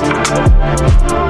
Thank